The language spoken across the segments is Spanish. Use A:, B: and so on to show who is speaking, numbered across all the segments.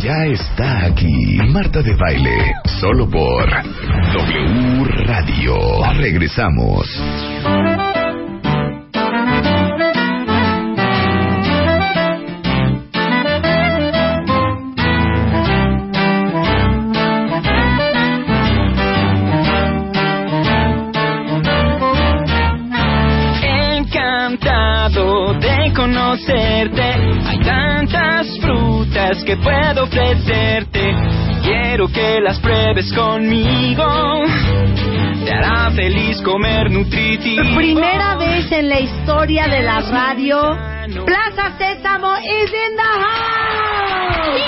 A: Ya está aquí. Marta de Baile. Solo por W Radio. Regresamos.
B: Encantado de conocerte. Quiero que las pruebes conmigo. Te hará feliz comer nutritivo.
C: Primera vez en la historia de la radio, Plaza Sésamo is in the house.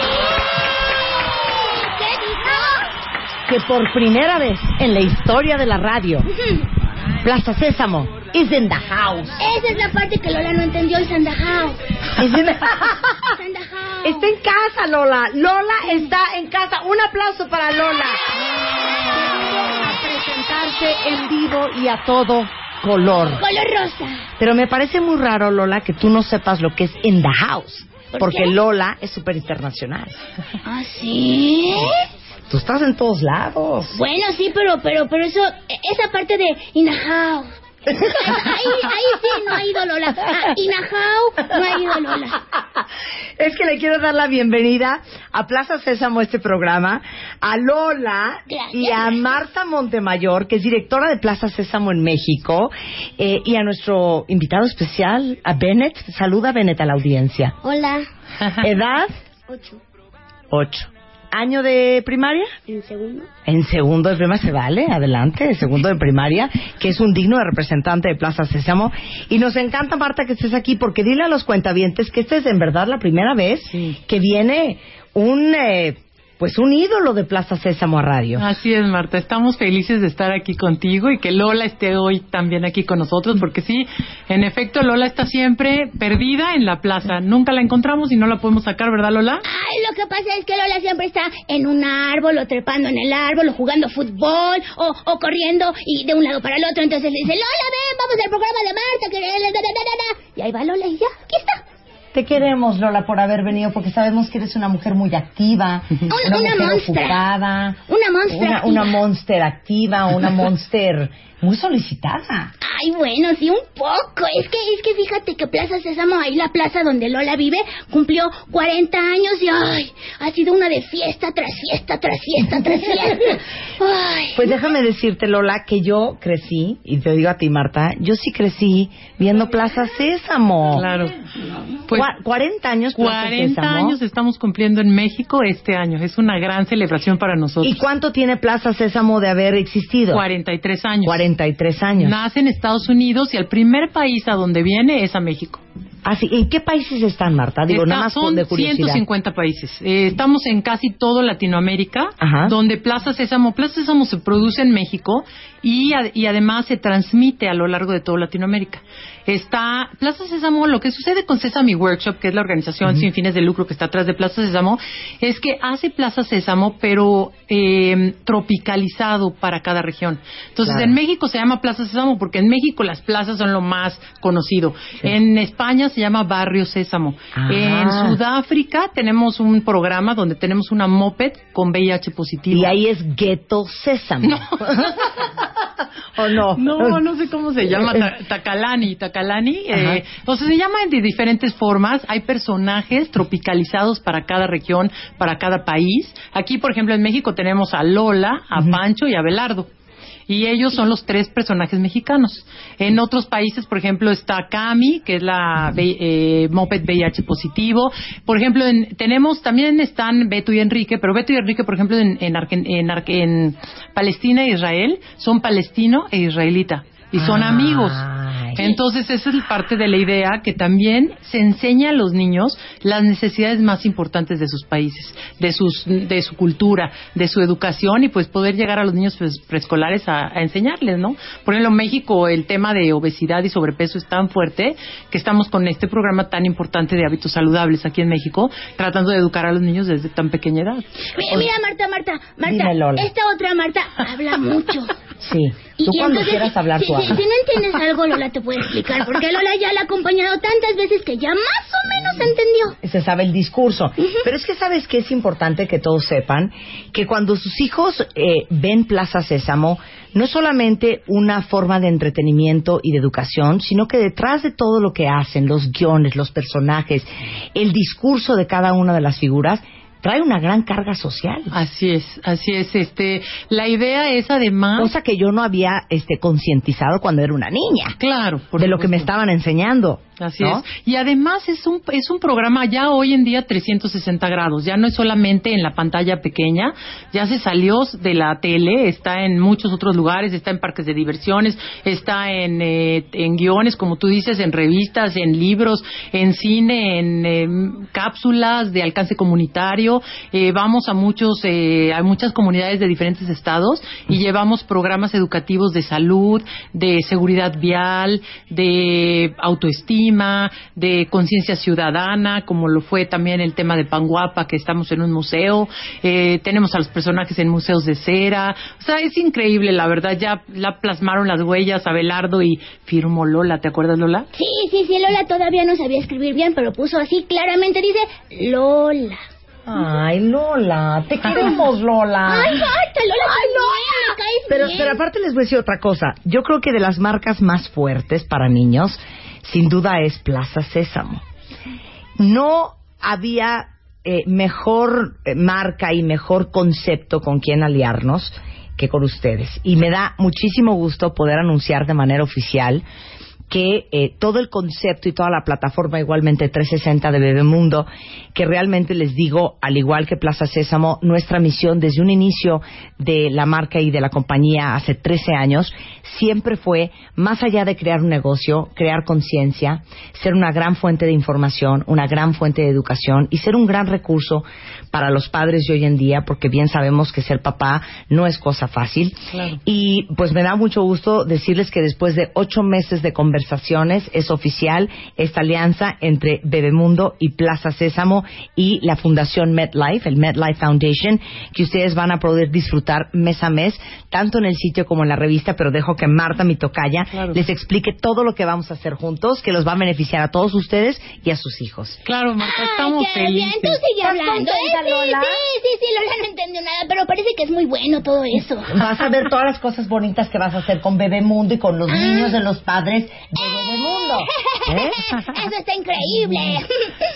C: Que por primera vez en la historia de la radio, Plaza Sésamo is in the house.
D: Esa es la parte que Lola no entendió.
C: Is in the-
D: Sandajao.
C: Está en casa, Lola. Lola está en casa. Un aplauso para Lola. A presentarse en vivo y a todo color.
D: Color rosa.
C: Pero me parece muy raro, Lola, que tú no sepas lo que es in the house.
D: ¿Por
C: Porque
D: qué?
C: Lola es súper internacional.
D: ¿Ah, sí?
C: Tú estás en todos lados.
D: Bueno, sí, pero, pero, pero eso, esa parte de in a house. Ahí, ahí sí no ha ido Lola. A house no ha ido Lola.
C: Es que le quiero dar la bienvenida a Plaza Sésamo, este programa, a Lola
D: Gracias.
C: y a Marta Montemayor, que es directora de Plaza Sésamo en México, eh, y a nuestro invitado especial, a Bennett. Saluda, Bennett, a la audiencia.
D: Hola.
C: ¿Edad?
D: Ocho.
C: Ocho. ¿Año de primaria?
D: En segundo.
C: En segundo de primaria se vale, adelante, segundo de primaria, que es un digno representante de Plaza Sésamo. Y nos encanta, Marta, que estés aquí, porque dile a los cuentavientes que esta es en verdad la primera vez que viene un, eh, pues un ídolo de Plaza Sésamo a radio.
E: Así es, Marta. Estamos felices de estar aquí contigo y que Lola esté hoy también aquí con nosotros, porque sí, en efecto, Lola está siempre perdida en la plaza. Nunca la encontramos y no la podemos sacar, ¿verdad, Lola?
D: Ay, lo que pasa es que Lola siempre está en un árbol, o trepando en el árbol, o jugando fútbol, o, o corriendo y de un lado para el otro. Entonces le dice, Lola, ven, vamos al programa de Marta. Que... da, da, da, da, da". Y ahí va Lola y ya, aquí está.
C: Te queremos, Lola, por haber venido, porque sabemos que eres una mujer muy activa, una,
D: una
C: mujer
D: monstra.
C: ocupada,
D: Una monstra
C: una,
D: activa.
C: una monster activa, una monster muy solicitada.
D: Ay, bueno, sí, un poco. Es que, es que fíjate que Plaza Sésamo, ahí la plaza donde Lola vive, cumplió 40 años y ay, ha sido una de fiesta tras fiesta, tras fiesta, tras fiesta. Ay.
C: Pues déjame decirte, Lola, que yo crecí, y te digo a ti, Marta, yo sí crecí viendo Plaza Sésamo.
E: Claro. Pues
C: Cua- 40 años Plaza
E: 40
C: Sésamo.
E: años estamos cumpliendo en México este año. Es una gran celebración para nosotros.
C: ¿Y cuánto tiene Plaza Sésamo de haber existido?
E: 43 años.
C: 43 años.
E: Nace en Estados Unidos y el primer país a donde viene es a México.
C: Así, ¿En qué países están, Marta? Digo,
E: Está-
C: nada más
E: son
C: de curiosidad.
E: 150 países. Eh, estamos en casi todo Latinoamérica,
C: Ajá.
E: donde Plaza Sésamo, Plaza Sésamo se produce en México y, ad- y además se transmite a lo largo de toda Latinoamérica. Está Plaza Sésamo, lo que sucede con Sesame Workshop, que es la organización sin fines de lucro que está atrás de Plaza Sésamo, es que hace Plaza Sésamo, pero eh, tropicalizado para cada región. Entonces,
C: Claro.
E: en México se llama Plaza Sésamo porque en México las plazas son lo más conocido. En España se llama Barrio Sésamo.
C: Ah.
E: En Sudáfrica tenemos un programa donde tenemos una moped con VIH positivo.
C: Y ahí es Ghetto Sésamo. ¿O no?
E: No, no sé cómo se llama, ta- Tacalani, Tacalani. Eh, o sea, se llaman de diferentes formas. Hay personajes tropicalizados para cada región, para cada país. Aquí, por ejemplo, en México tenemos a Lola, a Pancho y a Belardo. Y ellos son los tres personajes mexicanos. En otros países, por ejemplo, está Cami, que es la eh, Moped VIH positivo. Por ejemplo, en- tenemos también están Beto y Enrique, pero Beto y Enrique, por ejemplo, en, en, Argen- en Ar- en Palestina e Israel, son palestino e israelita. Y son
C: Ay.
E: amigos. Entonces, esa es parte de la idea que también se enseña a los niños las necesidades más importantes de sus países, de, sus, de su cultura, de su educación y pues poder llegar a los niños pues, preescolares a, a enseñarles, ¿no? Por ejemplo, en México el tema de obesidad y sobrepeso es tan fuerte que estamos con este programa tan importante de hábitos saludables aquí en México, tratando de educar a los niños desde tan pequeña edad.
D: Mi- Mira, Marta, Marta, Marta.
C: Dime.
D: Esta otra Marta habla mucho.
C: Sí.
D: Y-
C: Tú
D: y
C: cuando
D: entonces,
C: quieras hablar,
D: si,
C: tú
D: si- si no entiendes algo, Lola te puede explicar, porque Lola ya la ha acompañado tantas veces que ya más o menos entendió.
C: se sabe el discurso. Pero es que sabes que es importante que todos sepan que cuando sus hijos eh, ven Plaza Sésamo, no es solamente una forma de entretenimiento y de educación, sino que detrás de todo lo que hacen, los guiones, los personajes, el discurso de cada una de las figuras, trae una gran carga social.
E: Así es, así es. Este, la idea es además,
C: Cosa que yo no había este, concientizado cuando era una niña,
E: claro, por
C: de lo que me estaban enseñando.
E: Así
C: ¿no?
E: es. Y además es un, es un programa ya hoy en día 360 grados. Ya no es solamente en la pantalla pequeña, ya se salió de la tele, está en muchos otros lugares, está en parques de diversiones, está en, eh, en guiones, como tú dices, en revistas, en libros, en cine, en eh, cápsulas de alcance comunitario. Eh, vamos a muchos, eh, a muchas comunidades de diferentes estados y llevamos programas educativos de salud, de seguridad vial, de autoestima, de conciencia ciudadana, como lo fue también el tema de Panguapa, que estamos en un museo. Eh, tenemos a los personajes en museos de cera. O sea, es increíble, la verdad. Ya la plasmaron las huellas a Belardo y firmó Lola. ¿Te acuerdas, Lola?
D: Sí, sí, sí, Lola todavía no sabía escribir bien, pero puso así claramente, dice Lola.
C: Ay, Lola, te queremos, Lola.
D: Ay, basta, Lola, ay, caes
C: Pero, pero aparte les voy a decir otra cosa. Yo creo que de las marcas más fuertes para niños, sin duda es Plaza Sésamo. No había eh, mejor eh, marca y mejor concepto con quien aliarnos que con ustedes. Y me da muchísimo gusto poder anunciar de manera oficial que eh, todo el concepto y toda la plataforma igualmente 360 de Bebemundo, que realmente les digo, al igual que Plaza Sésamo, nuestra misión desde un inicio de la marca y de la compañía hace 13 años, siempre fue, más allá de crear un negocio, crear conciencia, ser una gran fuente de información, una gran fuente de educación y ser un gran recurso para los padres de hoy en día, porque bien sabemos que ser papá no es cosa fácil.
E: Claro.
C: Y pues me da mucho gusto decirles que después de ocho meses de conversaciones es oficial esta alianza entre Bebemundo y Plaza Sésamo y la Fundación MetLife, el MetLife Foundation, que ustedes van a poder disfrutar mes a mes, tanto en el sitio como en la revista, pero dejo que Marta, mi tocaya,
E: Claro.
C: les explique todo lo que vamos a hacer juntos, que los va a beneficiar a todos ustedes y a sus hijos.
E: Claro, Marta,
D: Ay,
E: estamos
D: bien,
E: felices.
D: tú sigue
C: ¿Estás
D: hablando,
C: contenta,
D: ¿eh? Sí,
C: Lola?
D: sí, sí, sí, Lola no entendió nada, pero parece que es muy bueno todo eso.
C: Vas a ver todas las cosas bonitas que vas a hacer con Bebemundo y con los niños de los padres de Bebemundo. ¿Eh?
D: Eso está increíble.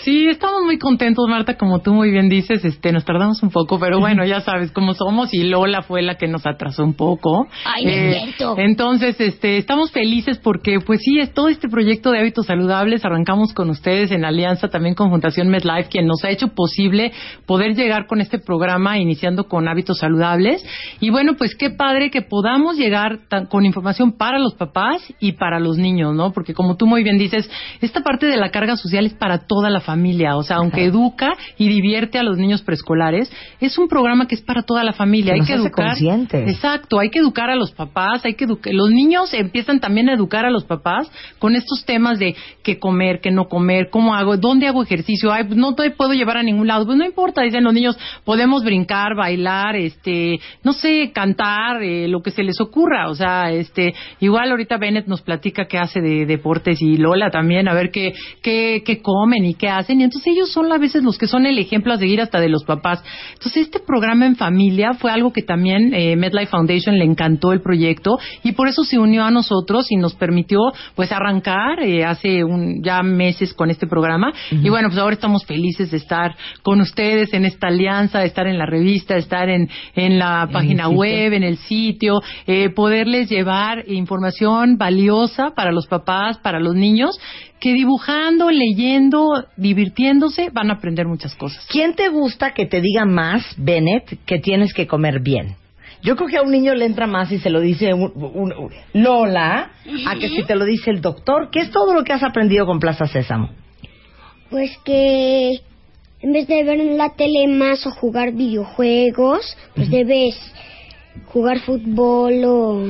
E: Sí, estamos muy contentos, Marta, como tú muy bien dices, este, nos tardamos un poco, pero bueno, ya sabes cómo somos y Lola fue la que nos atrasó un poco. Eh,
D: Ay, no es cierto.
E: Entonces, este, estamos felices porque, pues sí, es todo este proyecto de hábitos saludables, arrancamos con ustedes en alianza también con Fundación MedLife, quien nos ha hecho posible poder llegar con este programa iniciando con hábitos saludables. Y bueno, pues qué padre que podamos llegar tan- con información para los papás y para los niños, ¿no? Porque como tú muy bien dices, esta parte de la carga social es para toda la familia, o sea, aunque educa y divierte a los niños preescolares, es un programa que es para toda la familia.
C: Que
E: hay que educar.
C: conscientes.
E: Exacto, hay que educar a los papás, hay que educar. Los niños empiezan también a educar a los papás con estos temas de qué comer, qué no comer, cómo hago, dónde hago ejercicio, Ay, pues no te puedo llevar a ningún lado. Pues no importa, dicen los niños, podemos brincar, bailar, este, no sé, cantar, eh, lo que se les ocurra. O sea, este, igual ahorita Bennett nos platica qué hace de deportes y Lola también, a ver qué, qué, qué comen y qué hacen. Y entonces ellos son a veces los que son el ejemplo a seguir hasta de los papás. Entonces este programa en familia fue algo que también eh, MedLife Foundation le encantó el proyecto y por eso se unió a nosotros y nos permitió pues arrancar eh, hace un, ya meses con este programa. Y bueno, pues ahora estamos felices de estar con ustedes en esta alianza, de estar en la revista, de estar en, en la página web, en el sitio, eh, poderles llevar información valiosa para los papás, para los niños, que dibujando, leyendo, divirtiéndose, van a aprender muchas cosas.
C: ¿Quién te gusta que te diga más, Bennett, que tienes que comer bien? Yo creo que a un niño le entra más si se lo dice un- un- un- Lola a que si te lo dice el doctor. ¿Qué es todo lo que has aprendido con Plaza Sésamo?
F: Pues que en vez de ver en la tele más o jugar videojuegos, pues debes jugar fútbol o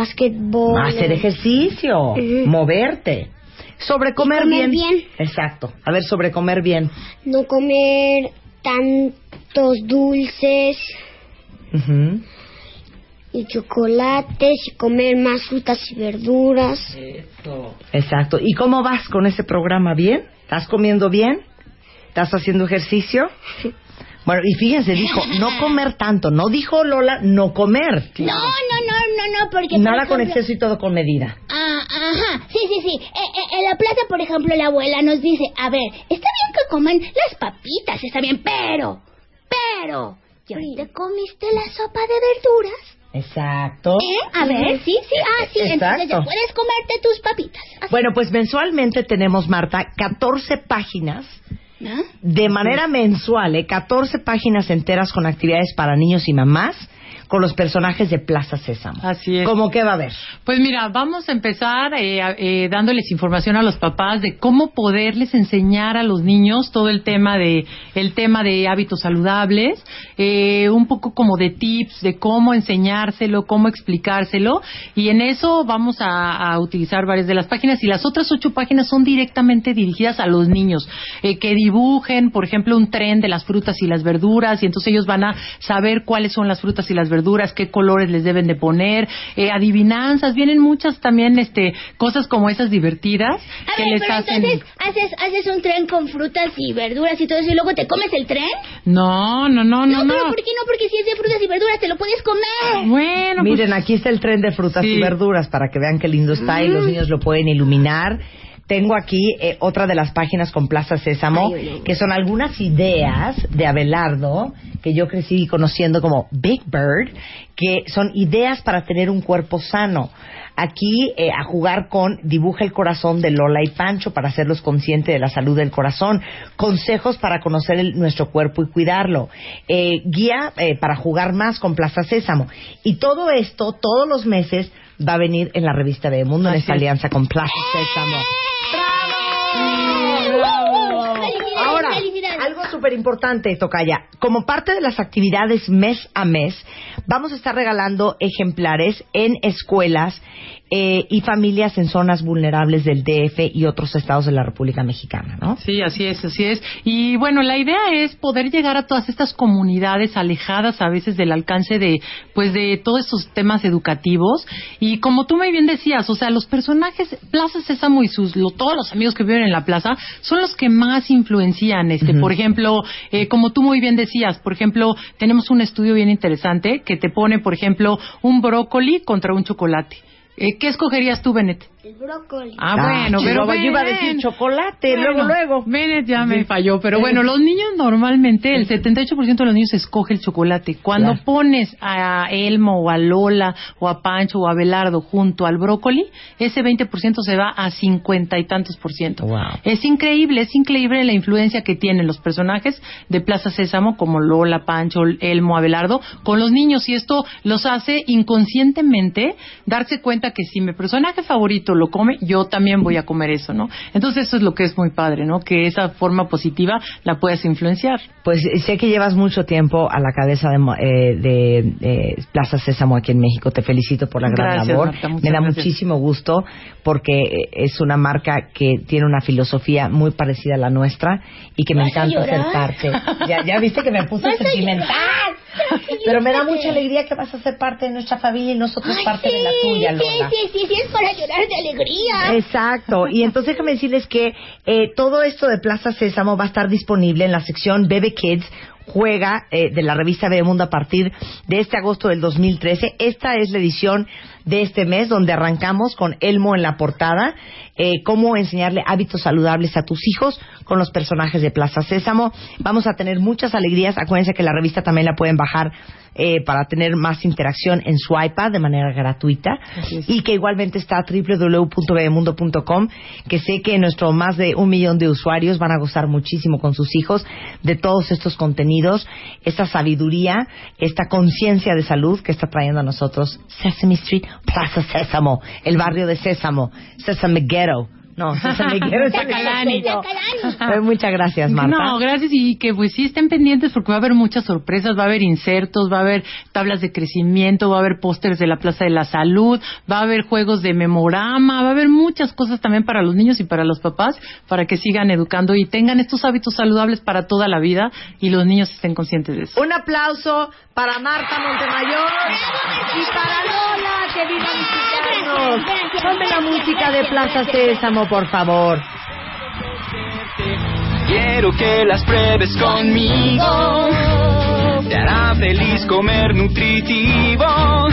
F: basquetbol.
C: Hacer
F: o-
C: ejercicio,
F: Ujú.
C: moverte. Sobre comer,
F: comer bien.
C: Exacto. A ver, sobre comer bien.
F: No comer tantos dulces
C: Ujú.
F: y chocolates y comer más frutas y verduras.
C: Exacto. ¿Y cómo vas con ese programa? ¿Bien? ¿Estás comiendo bien? ¿Estás haciendo ejercicio? Bueno, y fíjense, dijo no comer tanto. No dijo Lola no comer.
D: No, no, no, no, no, porque...
C: Nada
D: por
C: con
D: ejemplo-
C: exceso y todo con medida.
D: Ah, ajá, sí, sí, sí. Eh, eh, en la plaza, por ejemplo, la abuela nos dice, a ver, está bien que coman las papitas, está bien, pero, pero, ¿ya te comiste la sopa de verduras?
C: Exacto.
D: ¿Eh? A ver, sí, sí, ah, sí, entonces ya
C: Exacto.
D: puedes comerte tus papitas. Así,
C: Bueno, pues mensualmente tenemos, Marta, 14 páginas. De manera mensual, ¿eh? 14 páginas enteras con actividades para niños y mamás con los personajes de Plaza Sésamo.
E: Así es.
C: ¿Cómo que va a haber?
E: Pues mira, vamos a empezar eh, eh, dándoles información a los papás de cómo poderles enseñar a los niños todo el tema de el tema de hábitos saludables, eh, un poco como de tips de cómo enseñárselo, cómo explicárselo y en eso vamos a, a utilizar varias de las páginas y las otras ocho páginas son directamente dirigidas a los niños eh, que dibujen, por ejemplo, un tren de las frutas y las verduras y entonces ellos van a saber cuáles son las frutas y las verduras, qué colores les deben de poner, eh, adivinanzas, vienen muchas también este cosas como esas divertidas
D: A
E: que
D: ver,
E: les
D: pero
E: hacen
D: entonces haces, haces un tren con frutas y verduras y todo eso y luego te comes el tren.
E: No, no, no, no,
D: No, pero
E: no.
D: ¿por qué no? Porque si es de frutas y verduras te lo puedes comer.
E: Bueno, pues,
C: Miren, aquí está el tren de frutas
E: Sí.
C: y verduras para que vean qué lindo está y los niños lo pueden iluminar. Tengo aquí eh, otra de las páginas con Plaza Sésamo, que son algunas ideas de Abelardo, que yo crecí conociendo como Big Bird, que son ideas para tener un cuerpo sano. Aquí eh, a jugar con Dibuja el corazón de Lola y Pancho para hacerlos conscientes de la salud del corazón. Consejos para conocer el- nuestro cuerpo y cuidarlo. Eh, guía eh, para jugar más con Plaza Sésamo. Y todo esto, todos los meses, va a venir en la revista de Mundo en esta
E: es.
C: alianza con Plaza Sésamo.
D: Felicidades,
C: algo súper importante, Tocaya. Como parte de las actividades mes a mes, vamos a estar regalando ejemplares en escuelas eh, y familias en zonas vulnerables del DF y otros estados de la República Mexicana, ¿no?
E: Sí, así es, así es. Y bueno, la idea es poder llegar a todas estas comunidades alejadas a veces del alcance de, pues, de todos estos temas educativos. Y como tú muy bien decías, o sea, los personajes, Plaza Sésamo y sus, lo- todos los amigos que viven en la plaza son los que más influencian, este, por ejemplo, eh, como tú muy bien decías, por ejemplo, tenemos un estudio bien interesante que te pone, por ejemplo, un brócoli contra un chocolate. Eh, ¿Qué escogerías tú, Bennett?
F: El brócoli.
E: Ah, bueno, pero
C: Chihuahua, yo iba a decir chocolate,
E: Bueno,
C: luego, luego.
E: Bennett ya me falló, pero bueno, los niños normalmente, el 78% de los niños escoge el chocolate. Cuando
C: Claro.
E: pones a Elmo o a Lola o a Pancho o a Belardo junto al brócoli, ese 20% se va a cincuenta y tantos por ciento.
C: Wow.
E: Es increíble, es increíble la influencia que tienen los personajes de Plaza Sésamo como Lola, Pancho, Elmo, Abelardo con los niños y esto los hace inconscientemente darse cuenta que si mi personaje favorito lo come, yo también voy a comer eso, ¿no? Entonces eso es lo que es muy padre, ¿no? Que esa forma positiva la puedes influenciar.
C: Pues eh, sé que llevas mucho tiempo a la cabeza de, mo- eh, de, eh, Plaza Sésamo aquí en México. Te felicito por la gran
E: Gracias,
C: labor.
E: Marta,
C: Me da
E: gracias.
C: muchísimo gusto porque eh, es una marca que tiene una filosofía muy parecida a la nuestra y que me
D: ¿Vas a
C: encanta ser parte. Ya, ya viste que me puse
D: ¿Vas a
C: sentimental. Pero me da mucha alegría que vas a ser parte de nuestra familia y nosotros
D: Ay,
C: parte
D: sí,
C: de la tuya, Lola.
D: Sí, sí, sí, es para llorar de alegría.
C: Exacto. Y entonces déjame decirles que eh, todo esto de Plaza Sésamo va a estar disponible en la sección Bebe Kids juega eh, de la revista Bebemundo a partir de este agosto del 2013. Esta es la edición de este mes donde arrancamos con Elmo en la portada, eh, cómo enseñarle hábitos saludables a tus hijos con los personajes de Plaza Sésamo. Vamos a tener muchas alegrías. Acuérdense que la revista también la pueden bajar eh, para tener más interacción en su iPad de manera gratuita y que igualmente está www.bebemundo.com que sé que nuestro más de un millón de usuarios van a gozar muchísimo con sus hijos de todos estos contenidos, esta sabiduría, esta conciencia de salud que está trayendo a nosotros Sesame Street, Plaza Sésamo, el barrio de Sésamo, Sesame Ghetto, No, se me
E: Chacalani.
C: Pues muchas gracias, Marta.
E: No, gracias y que pues sí estén pendientes porque va a haber muchas sorpresas, va a haber insertos, va a haber tablas de crecimiento, va a haber pósters de la Plaza de la Salud, va a haber juegos de memorama, va a haber muchas cosas también para los niños y para los papás para que sigan educando y tengan estos hábitos saludables para toda la vida y los niños estén conscientes de eso.
C: Un aplauso para Marta Montemayor y para Lola, que vino a visitarnos.
D: Gracias,
C: Ponme la música de Plaza. Sésamo, por favor.
B: Quiero que las pruebes conmigo. Te hará feliz comer nutritivo.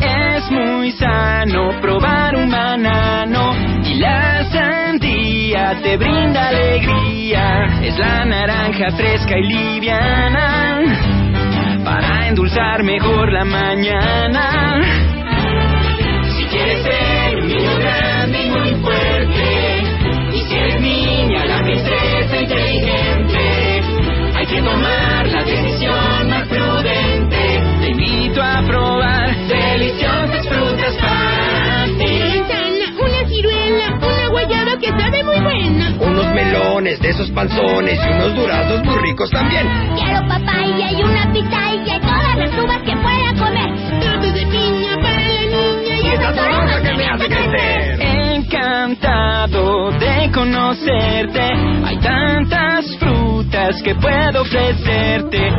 B: Es muy sano probar un banano y la sandía te brinda alegría. Es la naranja fresca y liviana para endulzar mejor la mañana. Princesa inteligente, hay que tomar la decisión más prudente. Te invito a probar deliciosas frutas para ti.
D: Manzana, una ciruela, una guayaba que sabe muy buena.
G: Unos melones de esos panzones y unos duraznos muy ricos también.
D: Quiero papaya y una pitaya y todas las uvas que pueda comer. Todo de piña para la niña y esa toronja que me hace crecer.
B: Encantado de conocerte, hay tantas frutas que puedo ofrecerte.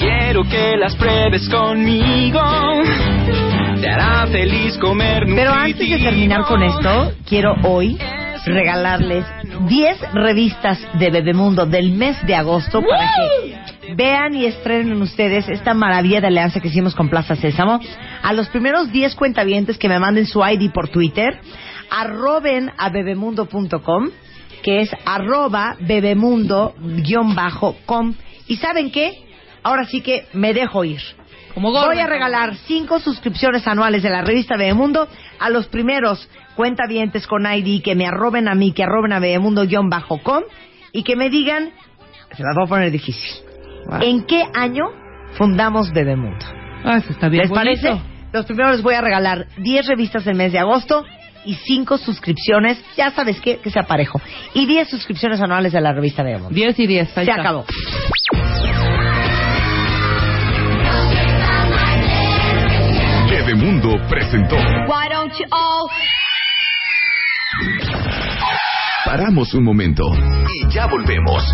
B: Quiero que las pruebes conmigo. Te hará feliz comer
C: Pero antes de terminar con esto, quiero hoy regalarles 10 revistas de Bebemundo del mes de agosto para que vean y estrenen ustedes esta maravilla de alianza que hicimos con Plaza Sésamo. A los primeros 10 cuentavientes que me manden su ID por Twitter, arroben a bebemundo.com, que es arroba bebemundo-com. ¿Y saben qué? Ahora sí que me dejo ir.
E: Como.
C: Voy a regalar cinco suscripciones anuales de la revista Bebemundo a los primeros cuentavientes con ID que me arroben a mí, que arroben a bebemundo-com y que me digan, se las voy a poner difícil, ¿en qué año fundamos Bebemundo?
E: Ah, eso está bien
C: ¿Les
E: bonito.
C: parece? Los primeros les voy a regalar 10 revistas del mes de agosto y 5 suscripciones, ya sabes qué, que sea parejo, y 10 suscripciones anuales de la revista Bebemundo.
E: 10 y 10.
C: Se acabó.
A: Bebemundo presentó.
D: Why don't you all
A: Paramos un momento y ya volvemos.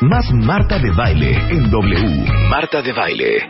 A: Más Marta de Baile en W. Marta de Baile.